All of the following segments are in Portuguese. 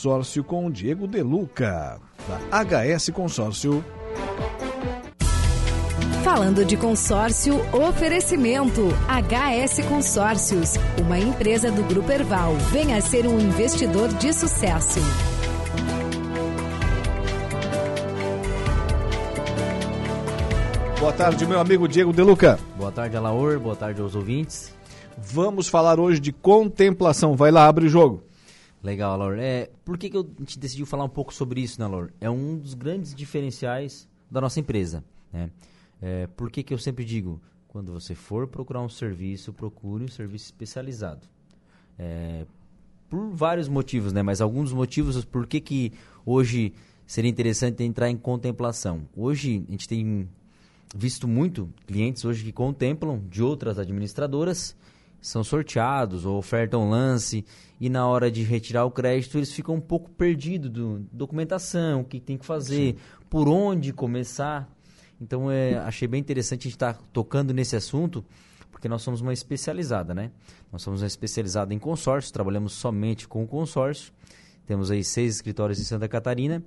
Consórcio com o Diego Deluca, da HS Consórcio. Falando de consórcio, oferecimento HS Consórcios, uma empresa do Grupo Erval. Venha ser um investidor de sucesso. Boa tarde, meu amigo Diego Deluca. Boa tarde, Alaor. Boa tarde aos ouvintes. Vamos falar hoje de contemplação. Vai lá, abre o jogo. Legal, Alaor. É, por que, que a gente decidiu falar um pouco sobre isso, né, Alaor? É um dos grandes diferenciais da nossa empresa. Né? É, por que, que eu sempre digo? Quando você for procurar um serviço, procure um serviço especializado. É, por vários motivos, né? Mas alguns motivos por que, que hoje seria interessante entrar em contemplação. Hoje a gente tem visto muito clientes hoje que contemplam de outras administradoras, são sorteados ou ofertam lance e na hora de retirar o crédito eles ficam um pouco perdidos do documentação, o que tem que fazer, Sim. por onde começar. Então é, achei bem interessante a gente estar tá tocando nesse assunto, porque nós somos uma especializada, né? Nós somos uma especializada em consórcio, trabalhamos somente com consórcio. Temos aí seis escritórios em Santa Catarina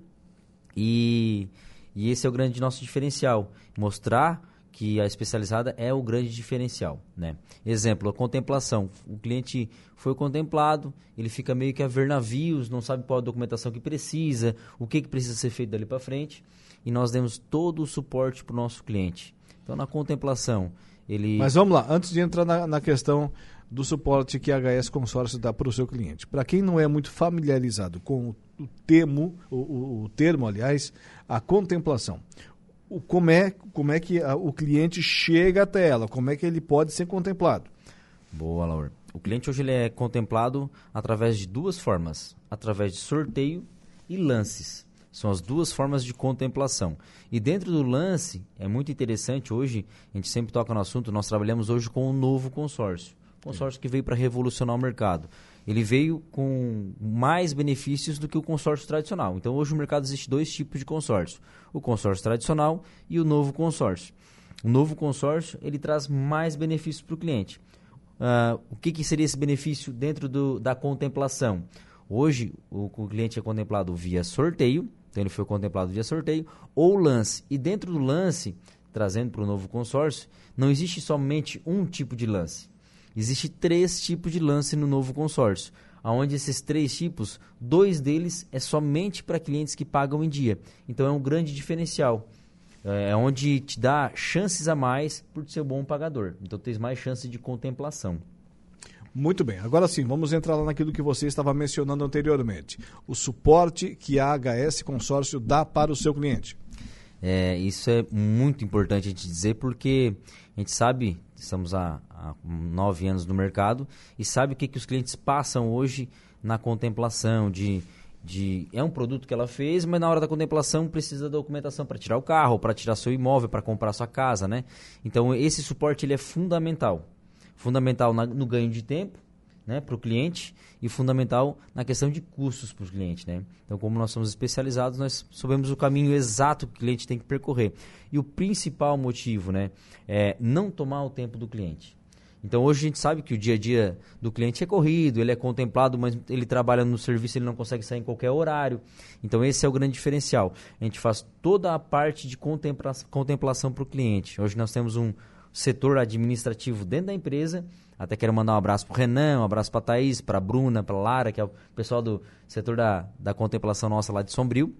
e e esse é o grande nosso diferencial, mostrar que a especializada é o grande diferencial, né? Exemplo, a contemplação. O cliente foi contemplado, ele fica meio que a ver navios, não sabe qual a documentação que precisa, o que, que precisa ser feito dali para frente, e nós demos todo o suporte para o nosso cliente. Então, na contemplação, ele... Mas vamos lá, antes de entrar na, na questão do suporte que a HS Consórcio dá para o seu cliente. Para quem não é muito familiarizado com o termo, o, o termo, aliás, a contemplação. Como, é, como é que a, o cliente chega até ela? Como é que ele pode ser contemplado? Boa, Laura. O cliente hoje ele é contemplado através de duas formas: através de sorteio e lances. São as duas formas de contemplação. E dentro do lance, é muito interessante hoje, a gente sempre toca no assunto, nós trabalhamos hoje com um novo consórcio. Consórcio que veio para revolucionar o mercado ele veio com mais benefícios do que o consórcio tradicional. Então, hoje no mercado existe dois tipos de consórcio: o consórcio tradicional e o novo consórcio. O novo consórcio ele traz mais benefícios para o cliente. Uh, o que, que, seria esse benefício dentro do, da contemplação? Hoje, o, o cliente é contemplado via sorteio, então ele foi contemplado via sorteio, ou lance. E dentro do lance, trazendo para o novo consórcio, não existe somente um tipo de lance. Existem três tipos de lance no novo consórcio, aonde esses três tipos, dois deles é somente para clientes que pagam em dia. Então é um grande diferencial. É, é onde te dá chances a mais por ser bom pagador. Então tens mais chances de contemplação. Muito bem, agora sim, vamos entrar lá naquilo que você estava mencionando anteriormente. O suporte que a HS Consórcio dá para o seu cliente. É, isso é muito importante a gente dizer porque a gente sabe, estamos há, há nove anos no mercado e sabe o que, que os clientes passam hoje na contemplação de, de é um produto que ela fez, mas na hora da contemplação precisa da documentação para tirar o carro, para tirar seu imóvel, para comprar sua casa, né? Então esse suporte ele é fundamental, fundamental na, no ganho de tempo né, para o cliente e fundamental na questão de custos para o cliente. Né? Então, como nós somos especializados, nós sabemos o caminho exato que o cliente tem que percorrer. E o principal motivo né, é não tomar o tempo do cliente. Então, hoje a gente sabe que o dia a dia do cliente é corrido, ele é contemplado, mas ele trabalha no serviço, ele não consegue sair em qualquer horário. Então, esse é o grande diferencial. A gente faz toda a parte de contemplação para o cliente. Hoje nós temos um setor administrativo dentro da empresa até quero mandar um abraço para o Renan, um abraço para a Thaís, para a Bruna, para a Lara, que é o pessoal do setor da, da contemplação nossa lá de Sombrio,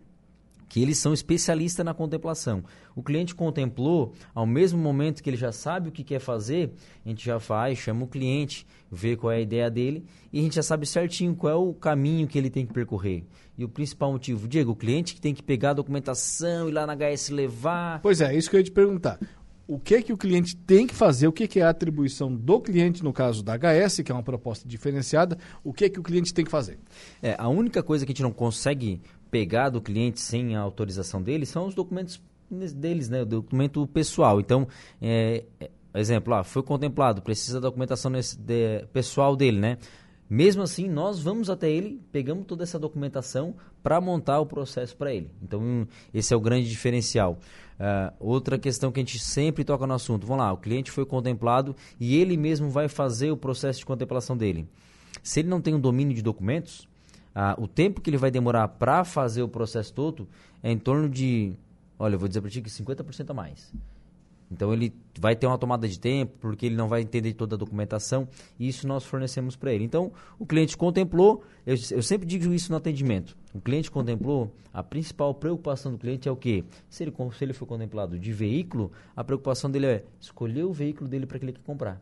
que eles são especialistas na contemplação. O cliente contemplou, ao mesmo momento que ele já sabe o que quer fazer, a gente já faz, chama o cliente, vê qual é a ideia dele e a gente já sabe certinho qual é o caminho que ele tem que percorrer. E o principal motivo, Diego, o cliente que tem que pegar a documentação, ir lá na HS levar. Pois é, isso que eu ia te perguntar o que é que o cliente tem que fazer, o que, que é a atribuição do cliente, no caso da HS, que é uma proposta diferenciada, o que é que o cliente tem que fazer? É, a única coisa que a gente não consegue pegar do cliente sem a autorização dele são os documentos deles, né, o documento pessoal. Então, é, é, exemplo, ah, foi contemplado, precisa da documentação de, pessoal dele, né? Mesmo assim, nós vamos até ele, pegamos toda essa documentação para montar o processo para ele. Então, esse é o grande diferencial. Uh, outra questão que a gente sempre toca no assunto: vamos lá, o cliente foi contemplado e ele mesmo vai fazer o processo de contemplação dele. Se ele não tem um domínio de documentos, ah, o tempo que ele vai demorar para fazer o processo todo é em torno de, olha, eu vou dizer para ti que 50% a mais. Então ele vai ter uma tomada de tempo, porque ele não vai entender toda a documentação, e isso nós fornecemos para ele. Então, o cliente contemplou, eu, eu, sempre digo isso no atendimento. O cliente contemplou, a principal preocupação do cliente é o quê? Se ele, se ele for contemplado de veículo, a preocupação dele é escolher o veículo dele para que ele quer comprar.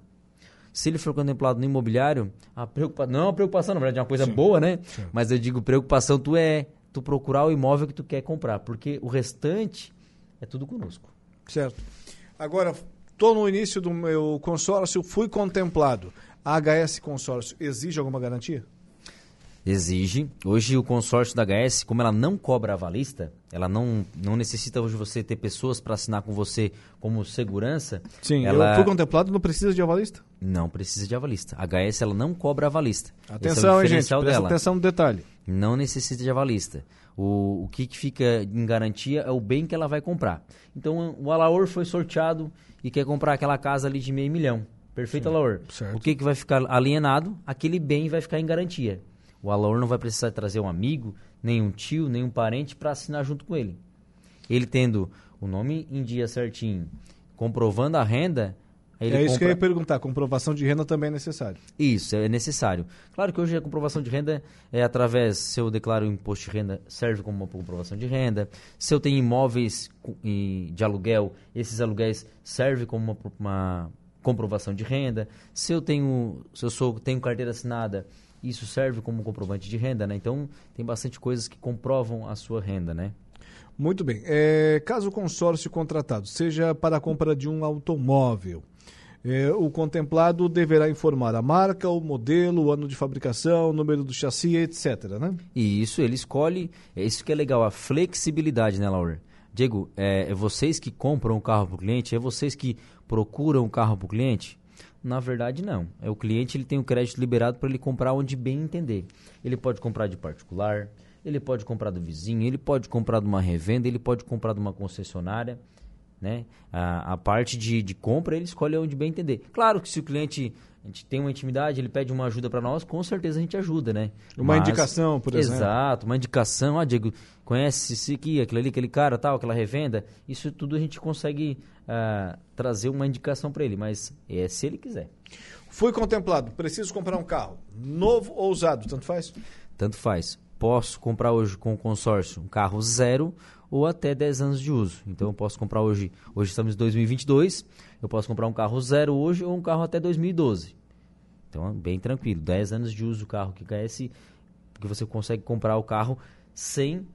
Se ele for contemplado no imobiliário, a preocupação, não é uma preocupação, na verdade é uma coisa Sim. boa, né? Sim. Mas eu digo, preocupação tu é tu procurar o imóvel que tu quer comprar, porque o restante é tudo conosco. Certo. Agora, estou no início do meu consórcio, fui contemplado. A HS Consórcio exige alguma garantia? Exige. Hoje o consórcio da HS, como ela não cobra avalista, ela não, não necessita hoje você ter pessoas para assinar com você como segurança. Sim, ela... eu fui contemplado, não precisa de avalista? Não precisa de avalista. A HS ela não cobra avalista. Atenção, é gente, presta dela. atenção no detalhe. Não necessita de avalista. O, o que, que fica em garantia é o bem que ela vai comprar. Então, o Alaor foi sorteado e quer comprar aquela casa ali de meio milhão. Perfeito, Sim, Alaor? Certo. O que, que vai ficar alienado? Aquele bem vai ficar em garantia. O Alaor não vai precisar trazer um amigo, nem um tio, nem um parente para assinar junto com ele. Ele tendo o nome em dia certinho, comprovando a renda, ele é isso compra... que eu ia perguntar, comprovação de renda também é necessário. Isso, é necessário. Claro que hoje a comprovação de renda é através, se eu declaro imposto de renda, serve como uma comprovação de renda. Se eu tenho imóveis de aluguel, esses aluguéis servem como uma, uma comprovação de renda. Se eu tenho, se eu sou, tenho carteira assinada, isso serve como comprovante de renda, né? Então, tem bastante coisas que comprovam a sua renda, né? Muito bem. É, caso o consórcio contratado seja para a compra de um automóvel, é, o contemplado deverá informar a marca, o modelo, o ano de fabricação, o número do chassi, etc. Né? E isso ele escolhe, é isso que é legal, a flexibilidade, né, Laura? Diego, é, é vocês que compram o carro para o cliente? É vocês que procuram o carro para o cliente? Na verdade, não. É o cliente ele tem o crédito liberado para ele comprar onde bem entender. Ele pode comprar de particular, ele pode comprar do vizinho, ele pode comprar de uma revenda, ele pode comprar de uma concessionária. Né? A, a parte de, de compra ele escolhe onde bem entender. Claro que se o cliente a gente tem uma intimidade, ele pede uma ajuda para nós, com certeza a gente ajuda, né? Uma Mas, indicação, por exemplo. Exato, uma indicação. Ah, Diego, conhece esse aqui, aquele ali, aquele cara, tal, aquela revenda. Isso tudo a gente consegue uh, trazer uma indicação para ele, mas é se ele quiser. Fui contemplado, preciso comprar um carro, novo ou usado, tanto faz? Tanto faz. Posso comprar hoje com o consórcio um carro zero ou até 10 anos de uso. Então eu posso comprar hoje, hoje estamos em 2022, eu posso comprar um carro zero hoje ou um carro até 2012. Então bem tranquilo, 10 anos de uso o carro que cresce, porque você consegue comprar o carro sem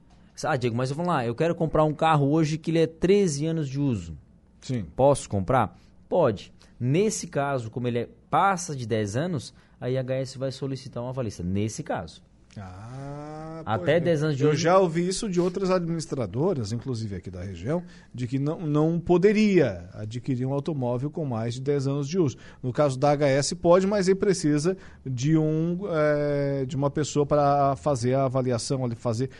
Ah, Diego, mas vamos lá, eu quero comprar um carro hoje que ele é 13 anos de uso. Sim. Posso comprar? Pode. Nesse caso, como ele é, passa de 10 anos, aí a HS vai solicitar uma avalista. Nesse caso. Ah, Até 10 anos de Eu hoje. já ouvi isso de outras administradoras, inclusive aqui da região, de que não, não poderia adquirir um automóvel com mais de 10 anos de uso. No caso da HS pode, mas ele precisa de, um, é, de uma pessoa para fazer a avaliação, fazer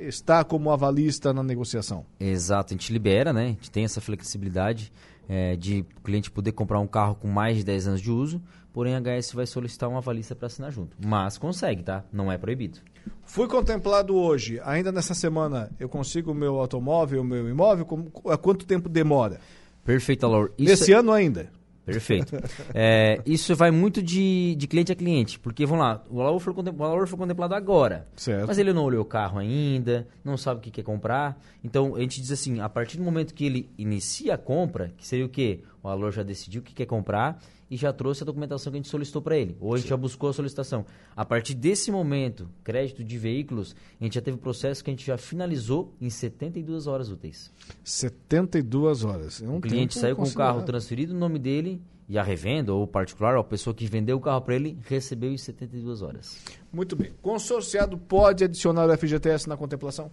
estar como avalista na negociação. Exato, a gente libera, né? A gente tem essa flexibilidade é, de o cliente poder comprar um carro com mais de 10 anos de uso porém a HS vai solicitar uma avalista para assinar junto. Mas consegue, tá? Não é proibido. Fui contemplado hoje, ainda nessa semana, eu consigo o meu automóvel, o meu imóvel? Como, há quanto tempo demora? Perfeito, Alor. Esse é... ano ainda? Perfeito. É, isso vai muito de, de cliente a cliente, porque vamos lá, o valor foi, valor foi contemplado agora, certo. mas ele não olhou o carro ainda, não sabe o que quer comprar. Então a gente diz assim: a partir do momento que ele inicia a compra, que seria o quê? O valor já decidiu o que quer comprar e já trouxe a documentação que a gente solicitou para ele. Ou a gente já buscou a solicitação. A partir desse momento, crédito de veículos, a gente já teve o processo que a gente já finalizou em 72 horas úteis. 72 horas. É um o cliente saiu com o carro transferido no nome dele e a revenda ou particular, ou a pessoa que vendeu o carro para ele, recebeu em 72 horas. Muito bem. Consorciado pode adicionar o FGTS na contemplação?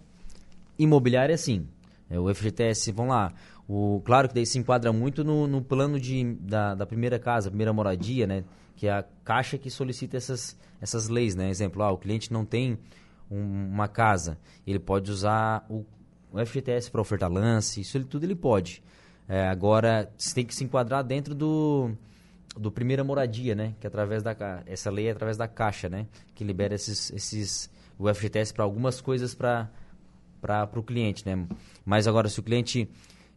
Imobiliária, sim. É, o FGTS, vamos lá, o, claro que daí se enquadra muito no, no plano de, da, da, primeira casa, primeira moradia, né? Que é a caixa que solicita essas, essas leis, né? Exemplo, ah, o cliente não tem um, uma casa, ele pode usar o, o FGTS para ofertar lance, isso ele, tudo ele pode. É, agora, você tem que se enquadrar dentro do, do primeira moradia, né? Que é através da essa lei é através da caixa, né? Que libera esses, esses o FGTS para algumas coisas para para o cliente, né? Mas agora se o cliente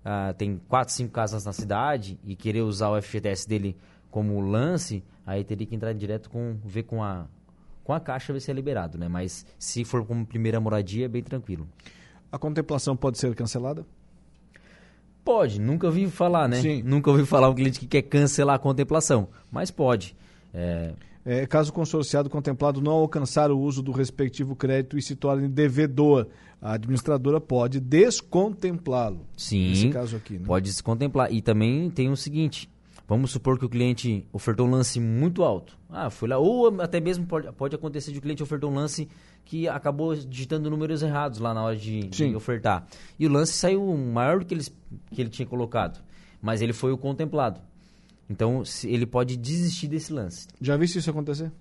uh, tem quatro, cinco casas na cidade e querer usar o FGTS dele como lance, aí teria que entrar direto com ver com a com a caixa ver se é liberado, né? Mas se for como primeira moradia, é bem tranquilo. A contemplação pode ser cancelada? Pode, nunca ouvi falar, né? Sim. Nunca ouvi falar um cliente que quer cancelar a contemplação, mas pode. É... É, caso o consorciado contemplado não alcançar o uso do respectivo crédito e se torne devedor, a administradora pode descontemplá-lo. Sim, nesse caso aqui, né? pode descontemplar. E também tem o seguinte, vamos supor que o cliente ofertou um lance muito alto. Ah, foi lá, ou até mesmo pode, pode acontecer de o cliente ofertou um lance que acabou digitando números errados lá na hora de, de ofertar. E o lance saiu maior do que ele, que ele tinha colocado. Mas ele foi o contemplado. Então, ele pode desistir desse lance. Já viste isso acontecer?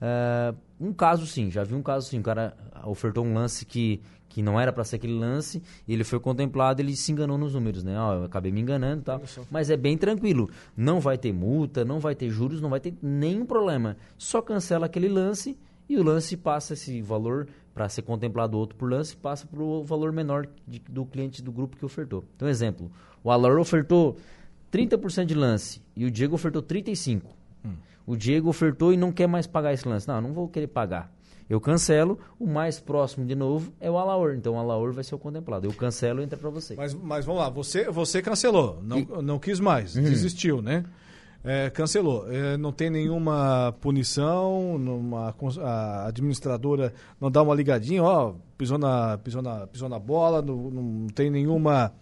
Uh, um caso sim, já vi um caso sim. O cara ofertou um lance que, que não era para ser aquele lance, ele foi contemplado, ele se enganou nos números, né? Ó, eu acabei me enganando e tal. Mas é bem tranquilo. Não vai ter multa, não vai ter juros, não vai ter nenhum problema. Só cancela aquele lance e o lance passa esse valor para ser contemplado outro por lance, passa para o valor menor de, do cliente do grupo que ofertou. Então, exemplo, o Alor ofertou 30% de lance e o Diego ofertou 35%. Hum. O Diego ofertou e não quer mais pagar esse lance. Não, não vou querer pagar. Eu cancelo, o mais próximo de novo é o Alaor. Então o Alaor vai ser o contemplado. Eu cancelo e entra para você. Mas, mas vamos lá, você, você cancelou, não, e... não quis mais, uhum. desistiu, né? É, cancelou. É, não tem nenhuma punição, numa, a administradora não dá uma ligadinha, ó, pisou na, pisou na, pisou na bola, não, não tem nenhuma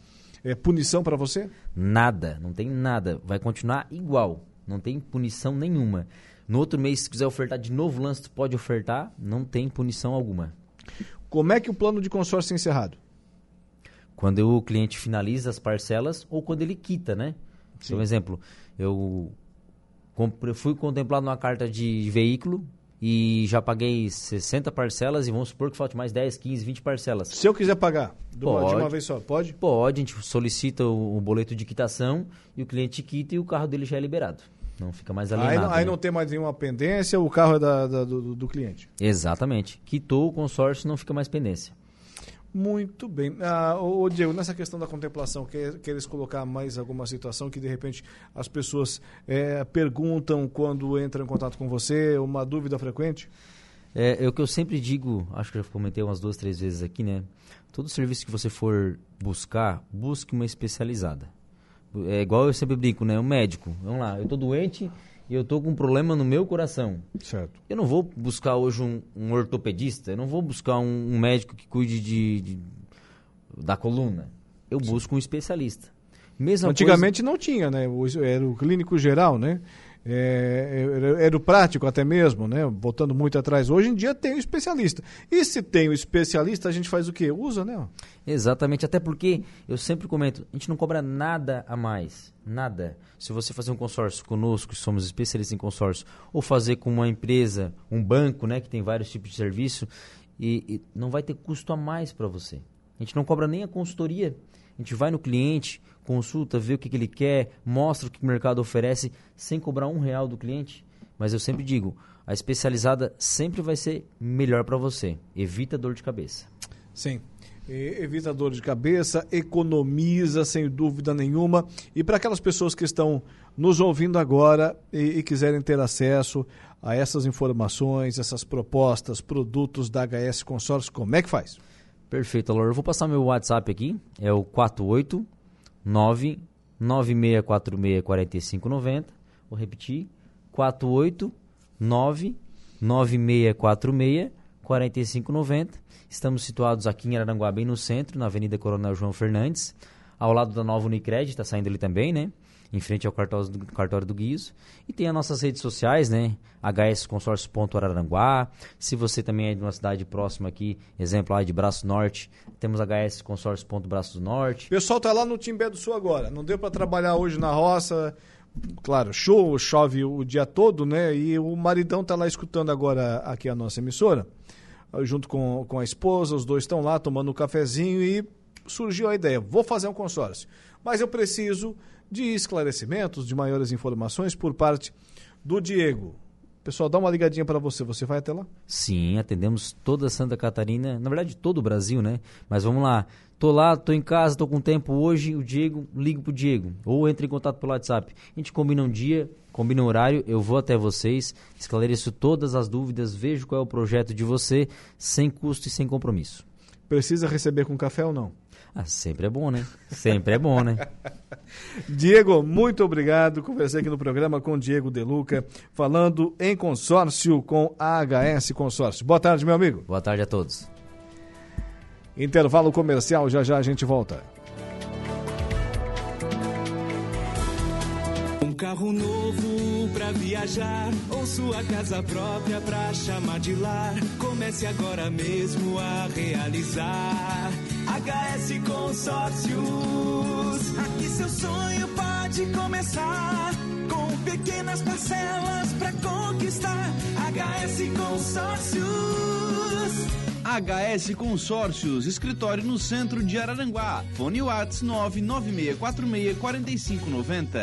é, punição para você? Nada, não tem nada. Vai continuar igual. Não tem punição nenhuma. No outro mês, se quiser ofertar de novo lance, tu pode ofertar, não tem punição alguma. Como é que o plano de consórcio é encerrado? Quando o cliente finaliza as parcelas ou quando ele quita, né? Sim. Por exemplo, eu fui contemplado numa carta de veículo e já paguei 60 parcelas e vamos supor que falte mais 10, 15, 20 parcelas. Se eu quiser pagar pode, de uma vez só, pode? Pode, a gente solicita o, o, boleto de quitação e o cliente quita e o carro dele já é liberado. Não fica mais alienado. Aí, aí né? não tem mais nenhuma pendência, o carro é da, da do, do cliente. Exatamente. Quitou o consórcio, não fica mais pendência. Muito bem. Ah, ô, Diego, nessa questão da contemplação, quer, queres colocar mais alguma situação que de repente as pessoas é, perguntam quando entram em contato com você, uma dúvida frequente? É, é o que eu sempre digo, acho que já comentei umas duas, três vezes aqui, né? Todo serviço que você for buscar, busque uma especializada. É igual eu sempre brinco, né? Um médico, vamos lá, eu estou doente, e eu estou com um problema no meu coração. Certo. Eu não vou buscar hoje um, um ortopedista, eu não vou buscar um, um médico que cuide de, de, da coluna. Eu busco um especialista. Mesma Antigamente coisa... não tinha, né? Era o clínico geral, né? É, era, prático até mesmo, né? Voltando muito atrás. Hoje em dia tem o especialista. E se tem o especialista, a gente faz o quê? Usa, né? Exatamente, até porque eu sempre comento, a gente não cobra nada a mais. Nada. Se você fazer um consórcio conosco, que somos especialistas em consórcio, ou fazer com uma empresa, um banco, né, que tem vários tipos de serviço, e, e não vai ter custo a mais para você. A gente não cobra nem a consultoria. A gente vai no cliente, consulta, vê o que, que ele quer, mostra o que o mercado oferece, sem cobrar um real do cliente. Mas eu sempre digo, a especializada sempre vai ser melhor para você. Evita dor de cabeça. Sim. Evita dor de cabeça, economiza sem dúvida nenhuma. E para aquelas pessoas que estão nos ouvindo agora e, e, quiserem ter acesso a essas informações, essas propostas, produtos da HS Consórcio, como é que faz? Perfeito, Alor. Eu vou passar meu WhatsApp aqui. É o 48 9646 4590. Vou repetir. 48 9646 4590. Estamos situados aqui em Aranguá, bem no centro, na Avenida Coronel João Fernandes. Ao lado da nova Unicred, está saindo ali também, né? Em frente ao cartório do, cartório do. E tem as nossas redes sociais, né? hsconsórcio.araranguá. Se você também é de uma cidade próxima aqui, exemplo lá de Braço Norte, temos hsconsórcio.braço Norte. O pessoal tá lá no Timbé do Sul agora. Não deu para trabalhar hoje na roça. Claro, show, chove o dia todo, né? E o maridão tá lá escutando agora aqui a nossa emissora, junto com, com a esposa, os dois estão lá tomando um cafezinho e surgiu a ideia, vou fazer um consórcio. Mas eu preciso de esclarecimentos, de maiores informações por parte do Diego. Pessoal, dá uma ligadinha para você. Você vai até lá? Sim, atendemos toda Santa Catarina, na verdade todo o Brasil, né? Mas vamos lá. Tô lá, tô em casa, tô com tempo hoje, o Diego, ligo pro Diego. Ou entre em contato pelo WhatsApp. A gente combina um dia, combina um horário, eu vou até vocês, esclareço todas as dúvidas, vejo qual é o projeto de você, sem custo e sem compromisso. Precisa receber com café ou não? Ah, sempre é bom, né? Sempre é bom, né? Diego, muito obrigado. Conversei aqui no programa com Diego Deluca, falando em consórcio com a HS Consórcio. Boa tarde, meu amigo. Boa tarde a todos. Intervalo comercial, já já a gente volta. Um carro novo pra viajar ou sua casa própria pra chamar de lar. Comece agora mesmo a realizar. HS Consórcios. Aqui seu sonho pode começar com pequenas parcelas pra conquistar. HS Consórcios. HS Consórcios, escritório no centro de Araranguá. Fone Whats 996464590.